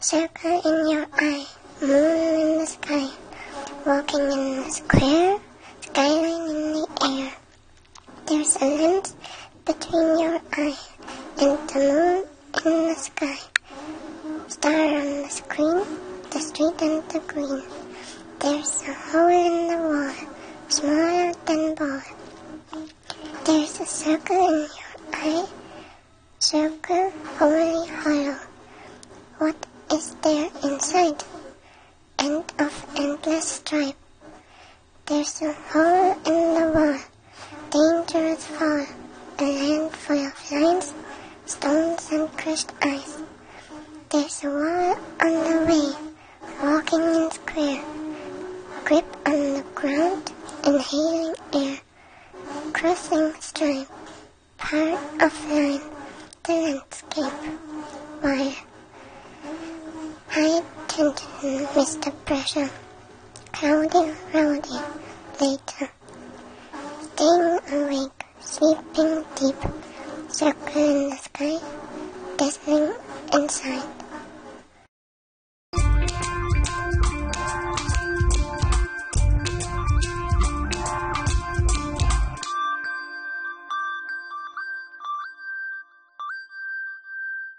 Circle in your eye, moon in the sky, walking in the square, skyline in the air. There's a lens between your eye and the moon in the sky. Star on the screen, the street and the green. There's a hole in the wall, smaller than ball. There's a circle in your eye, circle holy hollow. What is there inside? End of endless stripe. There's a hole in the wall, dangerous fall, a land full of lines, stones and crushed ice. There's a wall on the way, walking in square, grip on the ground, inhaling air, crossing stream, part of line, the landscape, wire. Tension, Mr. Pressure, crowding, rowdy, later. Staying awake, sleeping deep, circle in the sky, dazzling inside.